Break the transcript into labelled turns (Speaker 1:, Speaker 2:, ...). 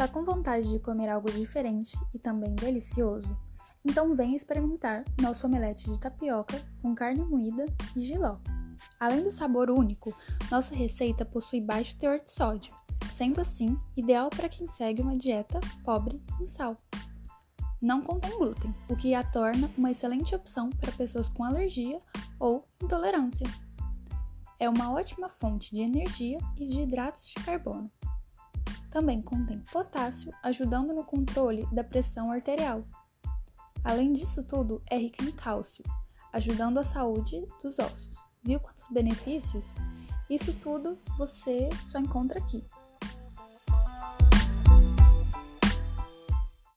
Speaker 1: Está com vontade de comer algo diferente e também delicioso? Então venha experimentar nosso omelete de tapioca com carne moída e giló. Além do sabor único, nossa receita possui baixo teor de sódio, sendo assim ideal para quem segue uma dieta pobre em sal. Não contém glúten, o que a torna uma excelente opção para pessoas com alergia ou intolerância. É uma ótima fonte de energia e de hidratos de carbono. Também contém potássio, ajudando no controle da pressão arterial. Além disso tudo, é rico em cálcio, ajudando a saúde dos ossos. Viu quantos benefícios? Isso tudo você só encontra aqui.